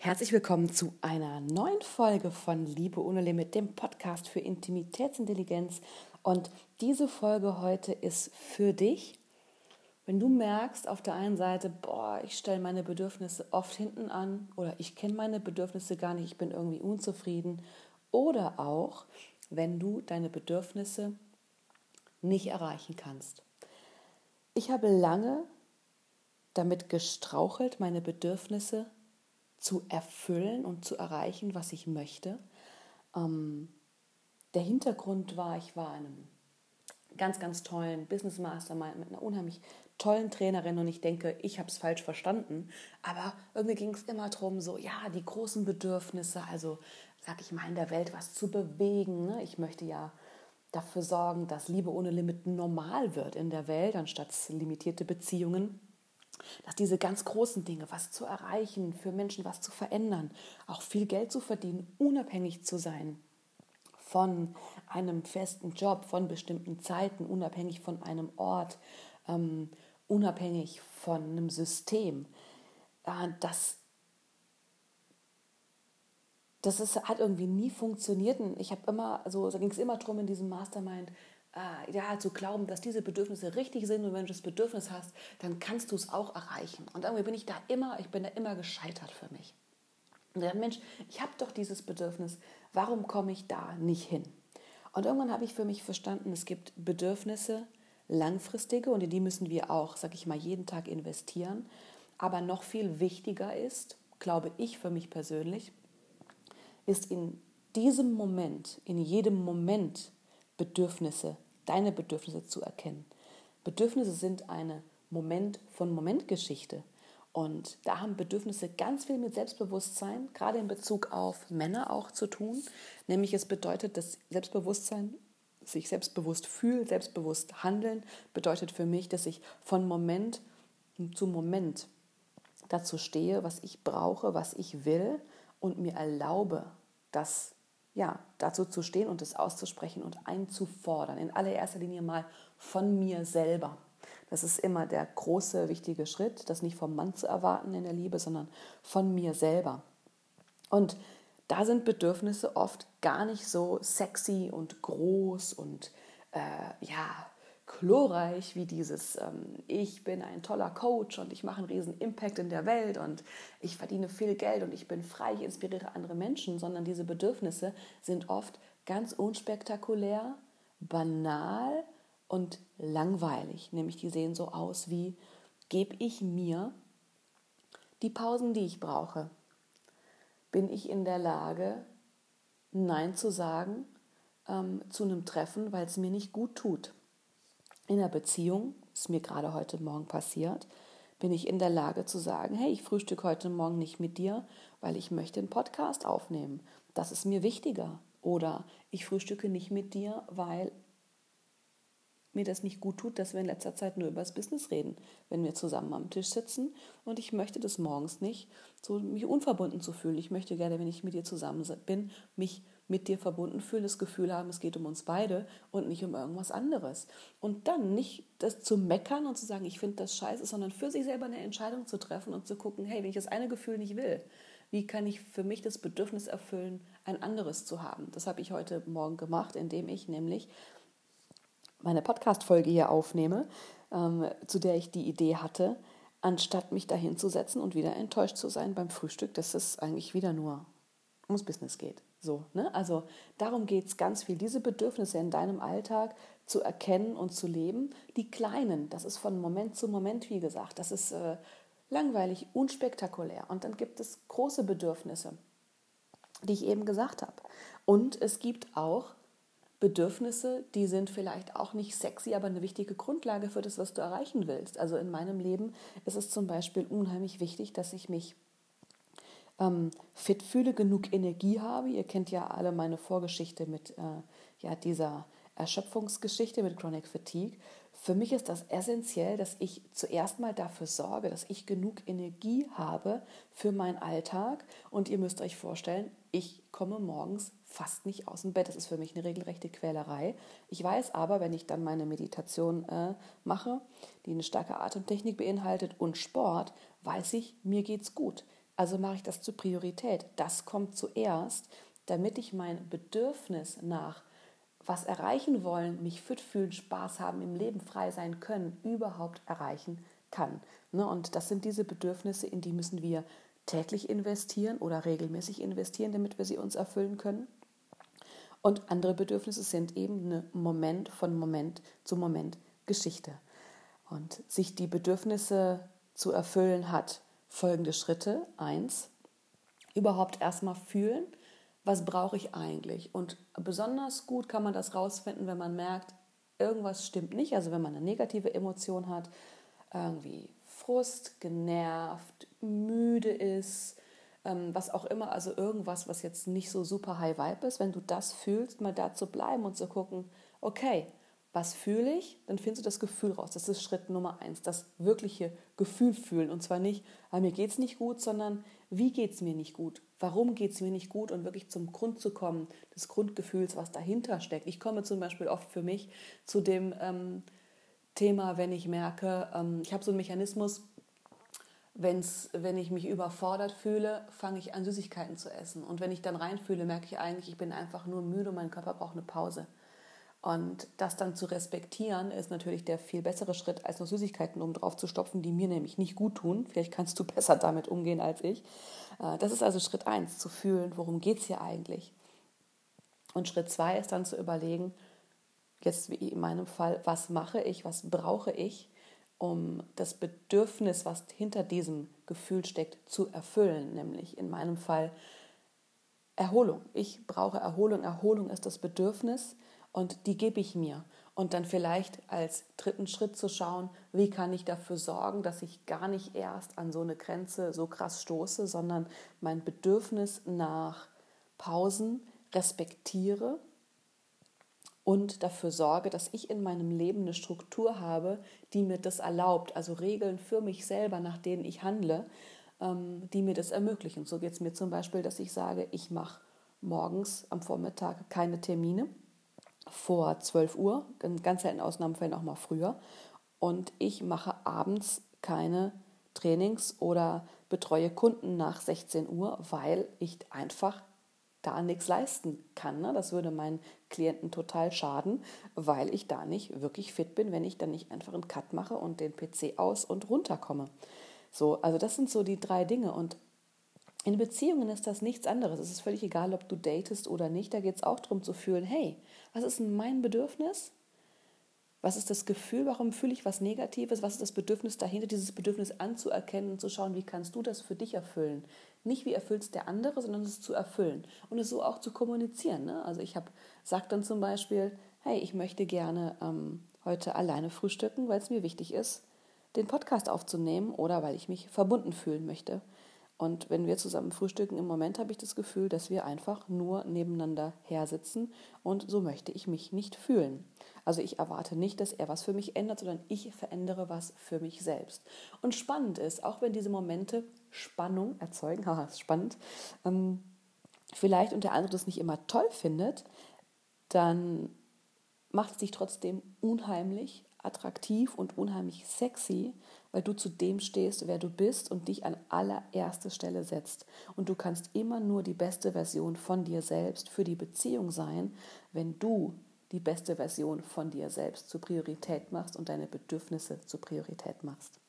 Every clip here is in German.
Herzlich willkommen zu einer neuen Folge von Liebe ohne Limit, dem Podcast für Intimitätsintelligenz. Und diese Folge heute ist für dich, wenn du merkst auf der einen Seite, boah, ich stelle meine Bedürfnisse oft hinten an oder ich kenne meine Bedürfnisse gar nicht, ich bin irgendwie unzufrieden. Oder auch, wenn du deine Bedürfnisse nicht erreichen kannst. Ich habe lange damit gestrauchelt, meine Bedürfnisse zu erfüllen und zu erreichen, was ich möchte. Ähm, der Hintergrund war, ich war in einem ganz, ganz tollen Business Mastermind mit einer unheimlich tollen Trainerin und ich denke, ich habe es falsch verstanden, aber irgendwie ging es immer darum, so, ja, die großen Bedürfnisse, also sag ich mal, in der Welt was zu bewegen. Ne? Ich möchte ja dafür sorgen, dass Liebe ohne Limit normal wird in der Welt, anstatt limitierte Beziehungen dass diese ganz großen Dinge, was zu erreichen, für Menschen was zu verändern, auch viel Geld zu verdienen, unabhängig zu sein von einem festen Job, von bestimmten Zeiten, unabhängig von einem Ort, ähm, unabhängig von einem System, äh, das, das ist, hat irgendwie nie funktioniert. Und ich habe immer, also da ging es immer darum in diesem Mastermind, äh, ja, zu glauben, dass diese Bedürfnisse richtig sind und wenn du das Bedürfnis hast, dann kannst du es auch erreichen. Und irgendwie bin ich da immer, ich bin da immer gescheitert für mich. Und dann, Mensch, ich habe doch dieses Bedürfnis, warum komme ich da nicht hin? Und irgendwann habe ich für mich verstanden, es gibt Bedürfnisse, langfristige, und in die müssen wir auch, sag ich mal, jeden Tag investieren. Aber noch viel wichtiger ist, glaube ich für mich persönlich, ist in diesem Moment, in jedem Moment Bedürfnisse deine Bedürfnisse zu erkennen. Bedürfnisse sind eine Moment von Moment Geschichte. Und da haben Bedürfnisse ganz viel mit Selbstbewusstsein, gerade in Bezug auf Männer auch zu tun. Nämlich es bedeutet, dass Selbstbewusstsein, sich selbstbewusst fühlen, selbstbewusst handeln, bedeutet für mich, dass ich von Moment zu Moment dazu stehe, was ich brauche, was ich will und mir erlaube, das ja, dazu zu stehen und es auszusprechen und einzufordern. In allererster Linie mal von mir selber. Das ist immer der große, wichtige Schritt, das nicht vom Mann zu erwarten in der Liebe, sondern von mir selber. Und da sind Bedürfnisse oft gar nicht so sexy und groß und äh, ja, glorreich wie dieses, ähm, ich bin ein toller Coach und ich mache einen riesen Impact in der Welt und ich verdiene viel Geld und ich bin frei, ich inspiriere andere Menschen, sondern diese Bedürfnisse sind oft ganz unspektakulär, banal und langweilig. Nämlich die sehen so aus wie, gebe ich mir die Pausen, die ich brauche? Bin ich in der Lage, Nein zu sagen ähm, zu einem Treffen, weil es mir nicht gut tut? In der Beziehung, ist mir gerade heute Morgen passiert, bin ich in der Lage zu sagen, hey, ich frühstücke heute Morgen nicht mit dir, weil ich möchte einen Podcast aufnehmen. Das ist mir wichtiger. Oder ich frühstücke nicht mit dir, weil mir das nicht gut tut, dass wir in letzter Zeit nur über das Business reden, wenn wir zusammen am Tisch sitzen. Und ich möchte das morgens nicht, so mich unverbunden zu fühlen. Ich möchte gerne, wenn ich mit dir zusammen bin, mich mit dir verbunden fühlen, das Gefühl haben, es geht um uns beide und nicht um irgendwas anderes. Und dann nicht das zu meckern und zu sagen, ich finde das scheiße, sondern für sich selber eine Entscheidung zu treffen und zu gucken, hey, wenn ich das eine Gefühl nicht will, wie kann ich für mich das Bedürfnis erfüllen, ein anderes zu haben? Das habe ich heute Morgen gemacht, indem ich nämlich meine Podcast-Folge hier aufnehme, ähm, zu der ich die Idee hatte, anstatt mich dahin zu setzen und wieder enttäuscht zu sein beim Frühstück, dass es eigentlich wieder nur ums Business geht. So, ne? Also darum geht es ganz viel, diese Bedürfnisse in deinem Alltag zu erkennen und zu leben. Die kleinen, das ist von Moment zu Moment, wie gesagt, das ist äh, langweilig, unspektakulär. Und dann gibt es große Bedürfnisse, die ich eben gesagt habe. Und es gibt auch Bedürfnisse, die sind vielleicht auch nicht sexy, aber eine wichtige Grundlage für das, was du erreichen willst. Also in meinem Leben ist es zum Beispiel unheimlich wichtig, dass ich mich ähm, fit fühle, genug Energie habe. Ihr kennt ja alle meine Vorgeschichte mit äh, ja, dieser Erschöpfungsgeschichte mit Chronic Fatigue. Für mich ist das essentiell, dass ich zuerst mal dafür sorge, dass ich genug Energie habe für meinen Alltag. Und ihr müsst euch vorstellen, ich komme morgens fast nicht aus dem Bett. Das ist für mich eine regelrechte Quälerei. Ich weiß aber, wenn ich dann meine Meditation äh, mache, die eine starke Atemtechnik beinhaltet und Sport, weiß ich, mir geht's gut Also mache ich das zur Priorität. Das kommt zuerst, damit ich mein Bedürfnis nach was erreichen wollen, mich fit fühlen, Spaß haben, im Leben frei sein können, überhaupt erreichen kann. Ne? Und das sind diese Bedürfnisse, in die müssen wir täglich investieren oder regelmäßig investieren, damit wir sie uns erfüllen können. Und andere Bedürfnisse sind eben eine Moment von Moment zu Moment Geschichte. Und sich die Bedürfnisse zu erfüllen hat folgende Schritte. Eins, überhaupt erstmal fühlen, was brauche ich eigentlich. Und besonders gut kann man das rausfinden, wenn man merkt, irgendwas stimmt nicht. Also wenn man eine negative Emotion hat, irgendwie Frust, genervt, müde ist, ähm, was auch immer, also irgendwas, was jetzt nicht so super high vibe ist, wenn du das fühlst, mal da zu bleiben und zu gucken, okay, was fühle ich, dann findest du das Gefühl raus. Das ist Schritt Nummer eins, das wirkliche Gefühl fühlen. Und zwar nicht, ah, mir geht es nicht gut, sondern wie geht es mir nicht gut? Warum geht es mir nicht gut? Und wirklich zum Grund zu kommen, des Grundgefühls, was dahinter steckt. Ich komme zum Beispiel oft für mich zu dem ähm, Thema, wenn ich merke, ähm, ich habe so einen Mechanismus, wenn's, wenn ich mich überfordert fühle, fange ich an, Süßigkeiten zu essen. Und wenn ich dann reinfühle, merke ich eigentlich, ich bin einfach nur müde und mein Körper braucht eine Pause. Und das dann zu respektieren, ist natürlich der viel bessere Schritt, als noch Süßigkeiten oben drauf zu stopfen, die mir nämlich nicht gut tun. Vielleicht kannst du besser damit umgehen als ich. Äh, das ist also Schritt eins, zu fühlen, worum geht es hier eigentlich. Und Schritt zwei ist dann zu überlegen, jetzt wie in meinem Fall, was mache ich, was brauche ich, um das Bedürfnis, was hinter diesem Gefühl steckt, zu erfüllen. Nämlich in meinem Fall Erholung. Ich brauche Erholung. Erholung ist das Bedürfnis und die gebe ich mir. Und dann vielleicht als dritten Schritt zu schauen, wie kann ich dafür sorgen, dass ich gar nicht erst an so eine Grenze so krass stoße, sondern mein Bedürfnis nach Pausen respektiere und dafür sorge, dass ich in meinem Leben eine Struktur habe, die mir das erlaubt, also Regeln für mich selber, nach denen ich handle, ähm, die mir das ermöglichen. So geht es mir zum Beispiel, dass ich sage, ich mache morgens am Vormittag keine Termine vor 12 Uhr, in ganz seltenen Ausnahmefällen auch mal früher. Und ich mache abends keine Trainings oder betreue Kunden nach 16 Uhr, weil ich einfach da nichts leisten kann. Ne? Das würde meinen Klienten total schaden, weil ich da nicht wirklich fit bin, wenn ich dann nicht einfach einen Cut mache und den PC aus und runterkomme. So, also das sind so die drei Dinge. Und in Beziehungen ist das nichts anderes. Es ist völlig egal, ob du datest oder nicht. Da geht es auch darum zu fühlen, hey, was ist denn mein Bedürfnis? Was ist das Gefühl? Warum fühle ich was Negatives? Was ist das Bedürfnis dahinter, dieses Bedürfnis anzuerkennen und zu schauen, wie kannst du das für dich erfüllen? Nicht wie erfüllt es der andere, sondern es zu erfüllen und es so auch zu kommunizieren. Ne? Also ich habe sagt dann zum Beispiel, hey, ich möchte gerne ähm, heute alleine frühstücken, weil es mir wichtig ist, den Podcast aufzunehmen oder weil ich mich verbunden fühlen möchte. Und wenn wir zusammen frühstücken, im Moment habe ich das Gefühl, dass wir einfach nur nebeneinander hersitzen und so möchte ich mich nicht fühlen. Also ich erwarte nicht, dass er was für mich ändert, sondern ich verändere was für mich selbst. Und spannend ist, auch wenn diese Momente Spannung erzeugen, haha, ist spannend, ähm, vielleicht und der andere das nicht immer toll findet, dann macht es dich trotzdem unheimlich attraktiv und unheimlich sexy, weil du zu dem stehst, wer du bist und dich an allererste Stelle setzt. Und du kannst immer nur die beste Version von dir selbst für die Beziehung sein, wenn du die beste Version von dir selbst zur Priorität machst und deine Bedürfnisse zur Priorität machst.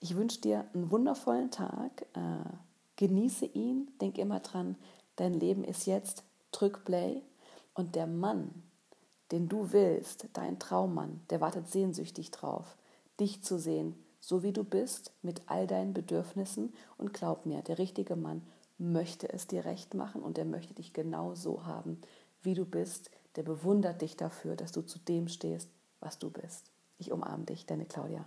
Ich wünsche dir einen wundervollen Tag. Äh, genieße ihn. Denk immer dran, dein Leben ist jetzt. Drück Play. Und der Mann, den du willst, dein Traummann, der wartet sehnsüchtig drauf, dich zu sehen, so wie du bist, mit all deinen Bedürfnissen. Und glaub mir, der richtige Mann möchte es dir recht machen und er möchte dich genau so haben, wie du bist. Der bewundert dich dafür, dass du zu dem stehst, was du bist. Ich umarme dich, deine Claudia.